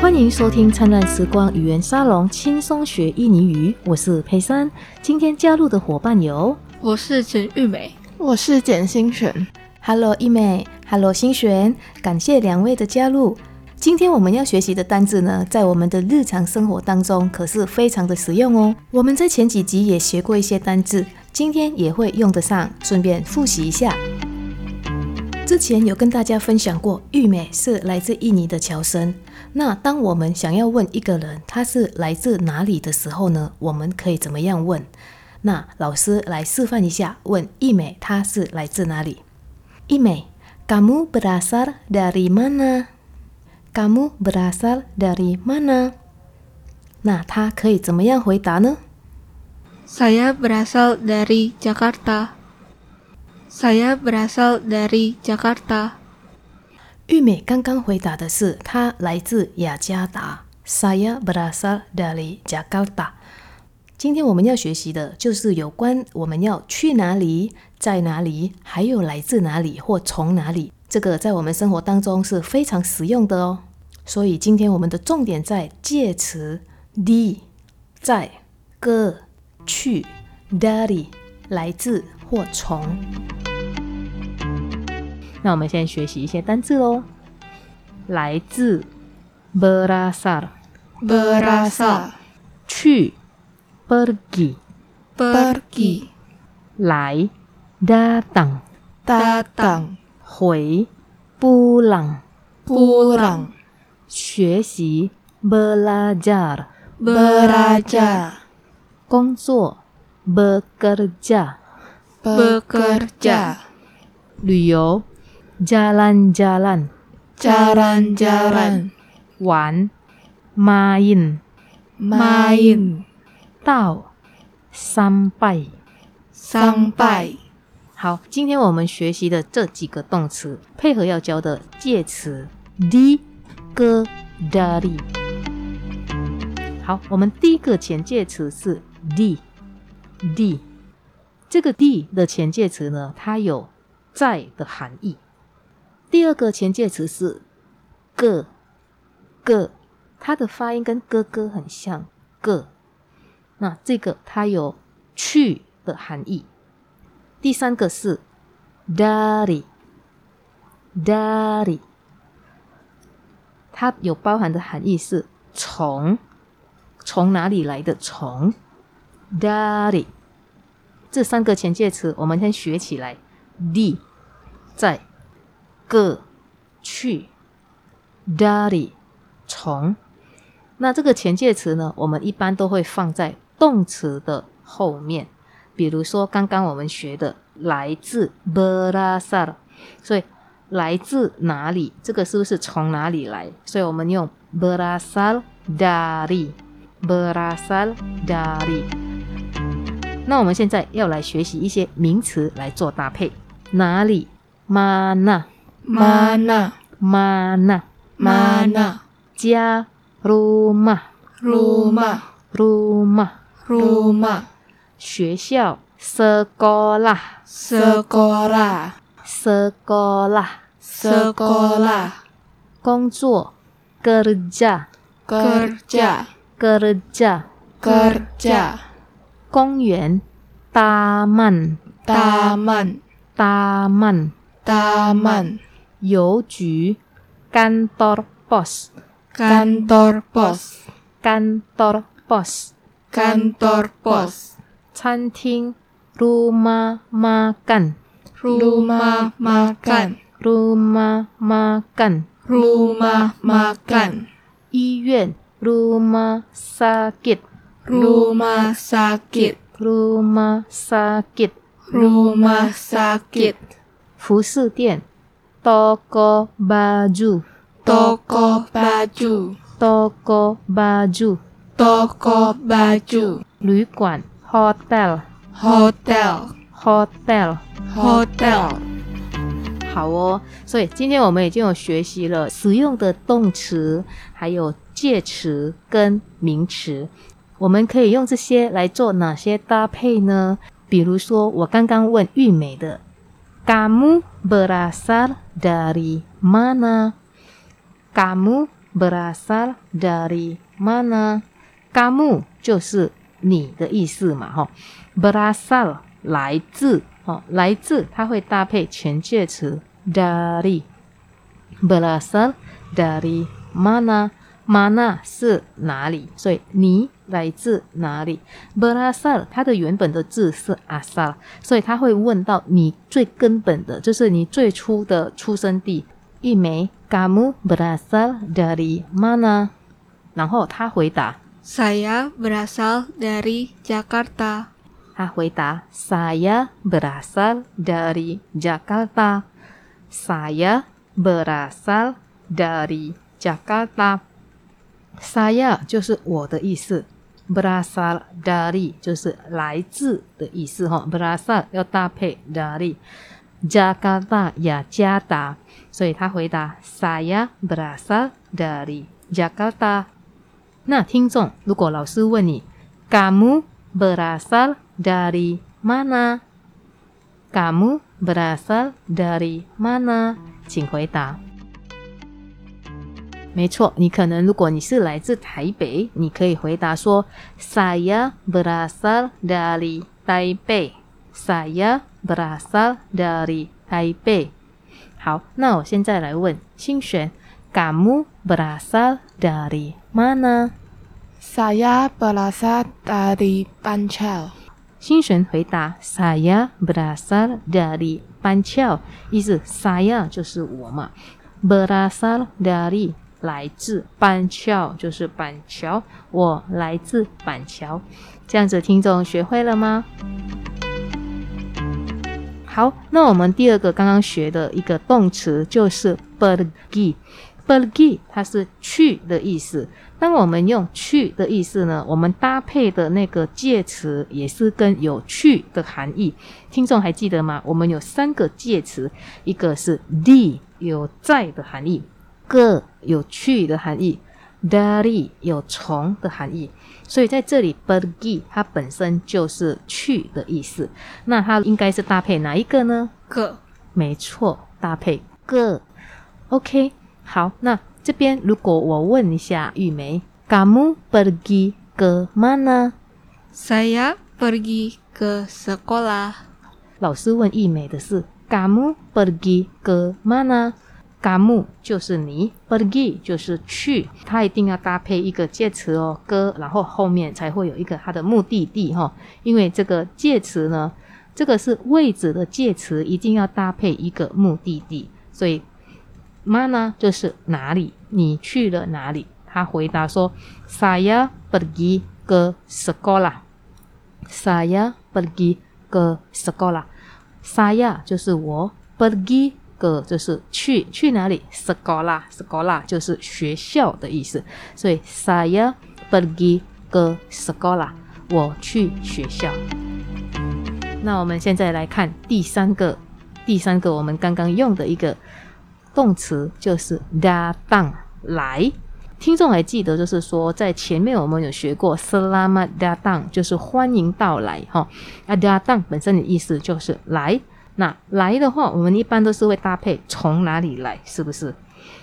欢迎收听灿烂时光语言沙龙，轻松学印尼语。我是佩珊，今天加入的伙伴有，我是陈玉美，我是简心璇。Hello，一美，Hello，心璇，感谢两位的加入。今天我们要学习的单字呢，在我们的日常生活当中可是非常的实用哦。我们在前几集也学过一些单字，今天也会用得上，顺便复习一下。之前有跟大家分享过，玉美是来自印尼的侨生。那当我们想要问一个人他是来自哪里的时候呢，我们可以怎么样问？那老师来示范一下，问一美他是来自哪里？一美，kamu berasal dari mana？kamu berasal dari mana？那他可以怎么样回答呢？Saya berasal dari Jakarta。Saya berasal dari Jakarta。玉美刚刚回答的是她来自雅加达。Saya berasal dari Jakarta。今天我们要学习的就是有关我们要去哪里、在哪里，还有来自哪里或从哪里。这个在我们生活当中是非常实用的哦。所以今天我们的重点在介词 d 在、个、去、dari 来自或从。那我们先学习一些单字喽。来自，berasal，berasal，去，pergi，pergi，来，datang，datang，回，pulang，pulang，学习，belajar，belajar，工作，bekerja，bekerja，旅游。 Jalan-jalan jalan-jalan 玩 main main 到 sampai sampai 好，今天我们学习的这几个动词，配合要教的介词 di, ge,、dari。好，我们第一个前介词是 di，di。这个 di 的前介词呢，它有在的含义。第二个前介词是个个，它的发音跟哥哥很像个。那这个它有去的含义。第三个是 dari dari，它有包含的含义是从从哪里来的从 dari。这三个前介词我们先学起来，d 在。个去，dari 从，那这个前介词呢？我们一般都会放在动词的后面。比如说刚刚我们学的来自 berasal，所以来自哪里？这个是不是从哪里来？所以我们用 berasal dari，berasal dari。那我们现在要来学习一些名词来做搭配，哪里？mana。mana mana mana 家 rumah rumah rumah rumah 学校 sekolah sekolah sekolah sekolah 工作 kerja kerja kerja kerja 公园 taman taman taman taman 邮局 kantor pos kantor pos kantor pos kantor pos 餐厅 rumah makan rumah makan rumah makan rumah makan 医院 rumah sakit rumah sakit rumah sakit rumah sakit 服饰店 ，toko baju，toko baju，toko baju，toko baju，旅馆，hotel，hotel，hotel，hotel。好哦，所以今天我们已经有学习了使用的动词，还有介词跟名词，我们可以用这些来做哪些搭配呢？比如说，我刚刚问玉美的。Kamu berasal dari mana? Kamu berasal dari mana？kamu 就是你的意思嘛，哈，berasal 来自，哦，来自，它会搭配前介词 dari，berasal dari mana？mana 是哪里？所以你来自哪里？berasal 它的原本的字是 asal，所以他会问到你最根本的，就是你最初的出生地。一枚，kamu berasal dari mana？然后他回答 Saya berasal dari Jakarta. 他回答：“Saya berasal dari Jakarta. Saya berasal dari Jakarta. Saya 就是我的意思 ，berasal dari 就是来自的意思哈。berasal 要搭配 dari Jakarta 雅加达，所以他回答：Saya berasal dari Jakarta。那听众，如果老师问你，kamu berasal dari mana？kamu berasal dari mana？请回答。 没错，你可能如果你是来自台北，你可以回答说：Saya berasal dari Taipei。Saya berasal dari Taipei。好，那我现在来问新璇，kamu berasal dari mana？Saya berasal dari Pancel. 新璇回答：Saya berasal dari Pancel，意思 saya 就是我嘛，berasal dari 来自板桥就是板桥，我来自板桥。这样子，听众学会了吗？好，那我们第二个刚刚学的一个动词就是 pergi。pergi 它是去的意思。当我们用去的意思呢，我们搭配的那个介词也是跟有去的含义。听众还记得吗？我们有三个介词，一个是 d 有在的含义，g 有去的含义，dari 有从的含义。所以在这里 pergi 它本身就是去的意思。那它应该是搭配哪一个呢？ke 没错，搭配个。OK，好，那这边如果我问一下玉梅，kamu pergi ke mana？Saya pergi ke sekolah. 老师问玉梅的是 kamu pergi ke mana？kamu 就是你，pergi 就是去，它一定要搭配一个介词哦，个，然后后面才会有一个它的目的地哈、因为这个介词呢，这个是位置的介词，一定要搭配一个目的地，所以 mana 就是哪里，你去了哪里？他回答说：Saya pergi ke sekolah。Saya pergi ke sekolah。Saya 就是我，pergi 个就是去，去哪里？sekolah sekolah 就是学校的意思，所以 saya pergi ke sekolah，我去学校。那我们现在来看第三个，第三个我们刚刚用的一个动词就是 d a t a n 来。听众还记得，就是说在前面我们有学过 selamat d a t a n 就是欢迎到来哈。啊，datang 本身的意思就是来。那来的话，我们一般都是会搭配从哪里来，是不是？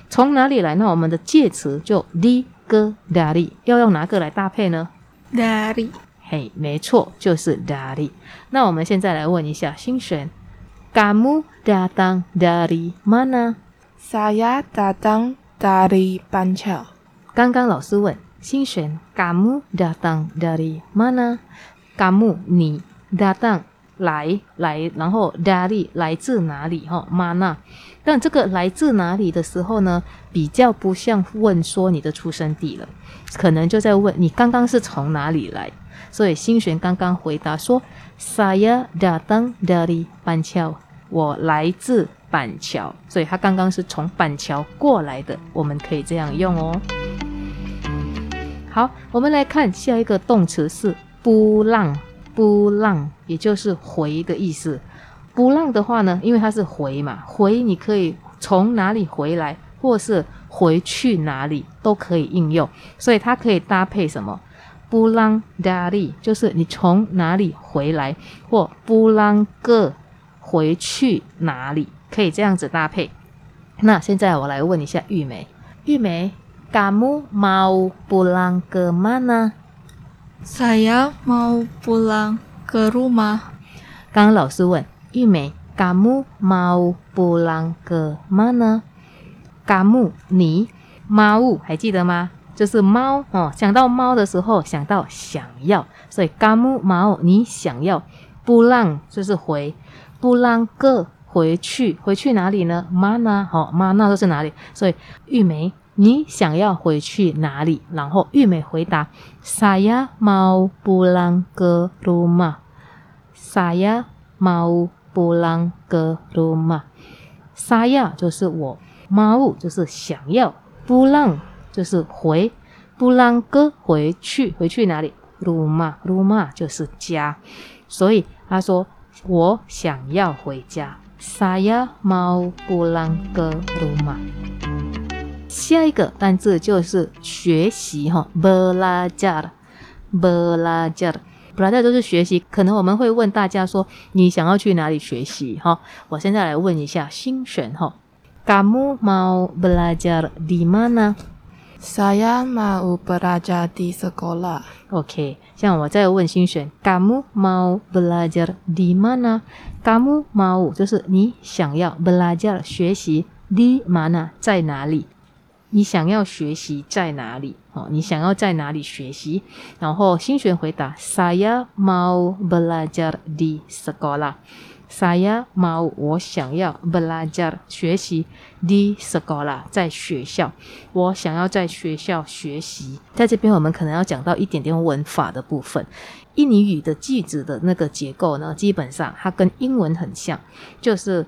从哪里来？那我们的介词就 di ke dari，要用哪个来搭配呢？Dari 嘿，没错，就是 dari。那我们现在来问一下新璇，kamu datang dari mana？Saya datang dari Pancel. 刚刚老师问新璇，kamu datang dari mana？kamu 你 datang 来来，然后 dari 来自哪里？哈，mana。但这个来自哪里的时候呢，比较不像问说你的出生地了，可能就在问你刚刚是从哪里来。所以新璇刚刚回答说，saya datang dari Pancel，我来自板桥，所以他刚刚是从板桥过来的，我们可以这样用哦。好，我们来看下一个动词是不浪，不浪，也就是回的意思。不浪的话呢，因为它是回嘛，回你可以从哪里回来，或是回去哪里都可以应用，所以它可以搭配什么？不浪 dari，就是你从哪里回来，或不浪个回去哪里，可以这样子搭配。那现在我来问一下玉梅，玉梅 kamu mau pulang ke mana？Saya mau pulang ke rumah. 刚刚老师问玉梅，kamu mau pulang ke mana？kamu 你猫还记得吗？就是猫哦，想到猫的时候，想到想要，所以 kamu mau 你想要，pulang 就是回，pulang ke 回去，回去哪里呢？mana 好，mana 都是哪里？所以玉梅你想要回去哪里？然后玉梅回答，saya mau pulang ke rumah。saya mau pulang ke rumah。saya 就是我，mau 就是想要，pulang 就是回，pulang ke 回去，回去哪里？rumah，rumah 就是家。所以他说我想要回家，saya mau pulang ke rumah。下一个单字就是学习哈，belajar，belajar。belajar 就是学习，可能我们会问大家说，你想要去哪里学习哈？我现在来问一下新选哈，kamu mau belajar di mana？Saya mau belajar di sekolah. OK，像我再问新选，kamu mau belajar di mana？kamu mau 就是你想要 belajar 学习 di mana 在哪里？你想要学习在哪里？哦，你想要在哪里学习？然后新选回答：Saya mau belajar di sekolah。Saya mau 我想要 belajar 学习 di sekolah 在学校，我想要在学校学习。在这边我们可能要讲到一点点文法的部分。印尼语的句子的那个结构呢，基本上它跟英文很像，就是。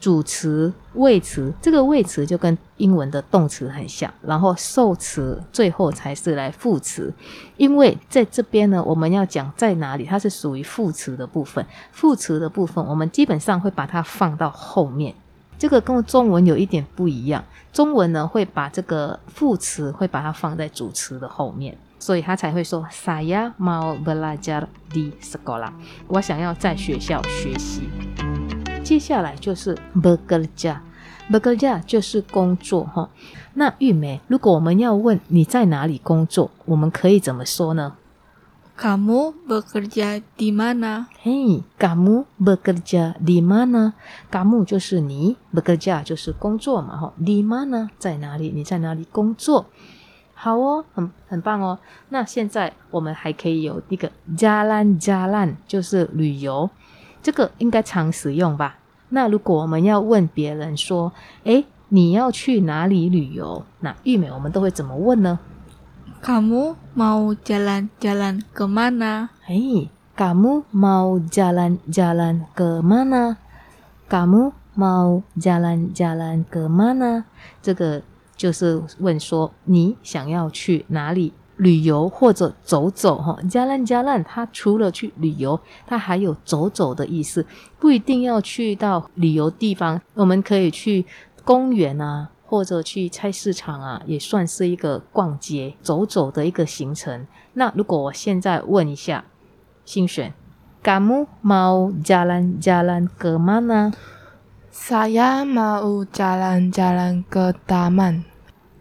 主词、谓词，这个谓词就跟英文的动词很像，然后受词最后才是来副词。因为在这边呢，我们要讲在哪里，它是属于副词的部分。副词的部分，我们基本上会把它放到后面。这个跟中文有一点不一样，中文呢会把这个副词会把它放在主词的后面，所以他才会说 “saya mau belajar di sekolah”，我想要在学校学习。接下来就是 bekerja，bekerja 就是工作哈。那玉梅，如果我们要问你在哪里工作，我们可以怎么说呢？Kamu bekerja di mana? 嘿，kamu bekerja di mana？kamu 就是你，bekerja 就是工作嘛哈。di mana 在哪里？你在哪里工作？好哦，很很棒哦。那现在我们还可以有一个 jalan jalan，就是旅游，这个应该常使用吧？那如果我们要问别人说，诶，你要去哪里旅游？那玉美我们都会怎么问呢？Kamu mau jalan-jalan ke mana? 哎，kamu mau jalan-jalan ke mana？kamu mau jalan-jalan ke mana？这个就是问说你想要去哪里旅游或者走走哈。jalan-jalan 它除了去旅游，它还有走走的意思，不一定要去到旅游地方，我们可以去公园啊。或者去菜市场啊，也算是一个逛街、走走的一个行程。那如果我现在问一下，新选，kamu mau jalan-jalan ke mana？Saya mau jalan-jalan ke taman.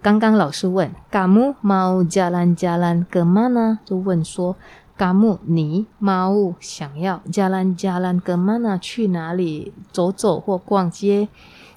刚刚老师问，kamu mau jalan-jalan ke mana？就问说，kamu 你 mau 想要 jalan-jalan ke mana 去哪里走走或逛街？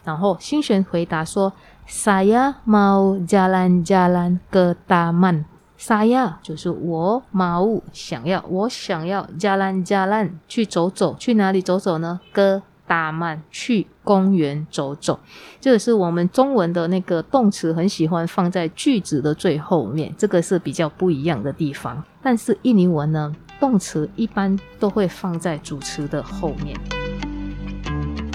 然后新选回答说。Saya mau jalan-jalan ke taman. Saya 就是我，mau 想要，我想要 jalan-jalan 去走走，去哪里走走呢？ke 大曼去公园走走。这是我们中文的那个动词，很喜欢放在句子的最后面，这个是比较不一样的地方。但是印尼文呢，动词一般都会放在主词的后面。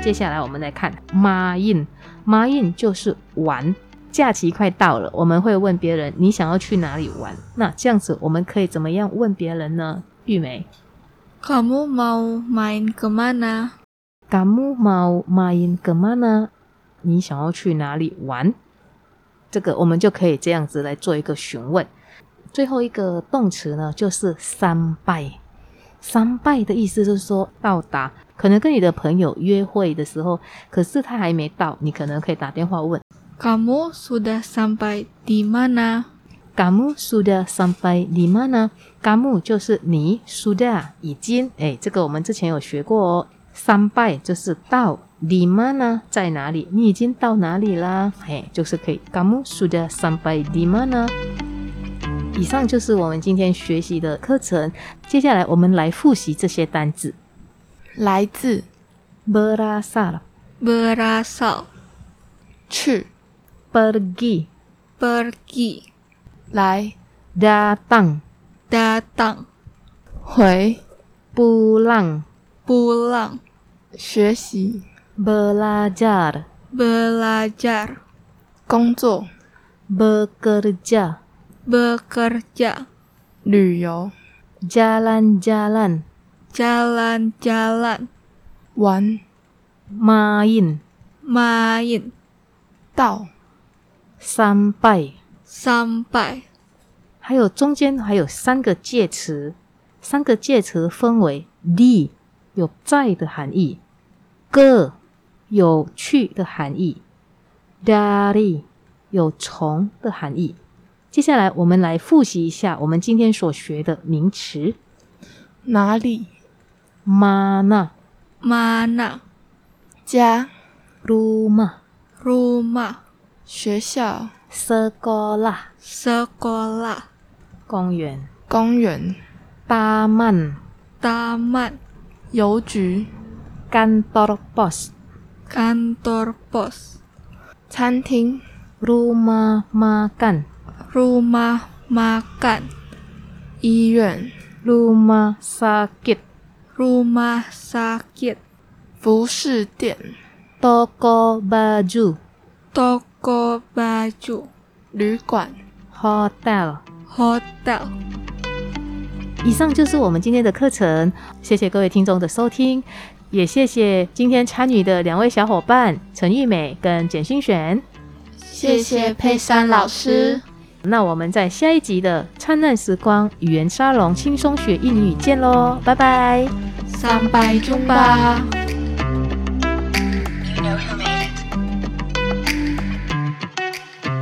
接下来我们来看 main。main 就是玩，假期快到了，我们会问别人你想要去哪里玩？那这样子我们可以怎么样问别人呢？玉梅 Kamu mau main ke mana?，kamu mau main ke mana？你想要去哪里玩？这个我们就可以这样子来做一个询问。最后一个动词呢，就是三拜。三拜的意思就是说到达，可能跟你的朋友约会的时候，可是他还没到，你可能可以打电话问 Kamu sudah sampai di mana? Kamu sudah sampai di mana? Kamu 就是你，sudah 已经，哎，这个我们之前有学过哦。Sampai 就是到，di mana 在哪里？你已经到哪里啦？嘿，就是可以。Kamu sudah sampai di mana？以上就是我们今天学习的课程。接下来我们来复习这些单字。来自 berasal Berasal 去 pergi pergi 来 datang datang 回 pulang pulang 学习 belajar belajar 工作 bekerja bekerja 旅游 jalan-jalan jalan-jalan 玩 main main 到 sampai sampai 还有中间还有三个介词，三个介词分为 di 有在的含义，个有去的含义，dari 有虫的含义。接下来我们来复习一下我们今天所学的名词。哪里？Mana，Mana。加 Ruma，Ruma。学校，Sekolah，Sekolah。公园，公园。八曼，八曼。邮局 kantor pos、kantor pos 餐厅 rumah makan、rumah makan 医院 rumah sakit、rumah sakit 服饰店 toko baju、toko baju 旅馆 hotel。hotel 以上就是我们今天的课程，谢谢各位听众的收听，也谢谢今天参与的两位小伙伴陈玉美跟简心璇。谢谢佩珊老师。那我们在下一集的灿烂时光语言沙龙轻松学英语见喽，拜拜。sampai jumpa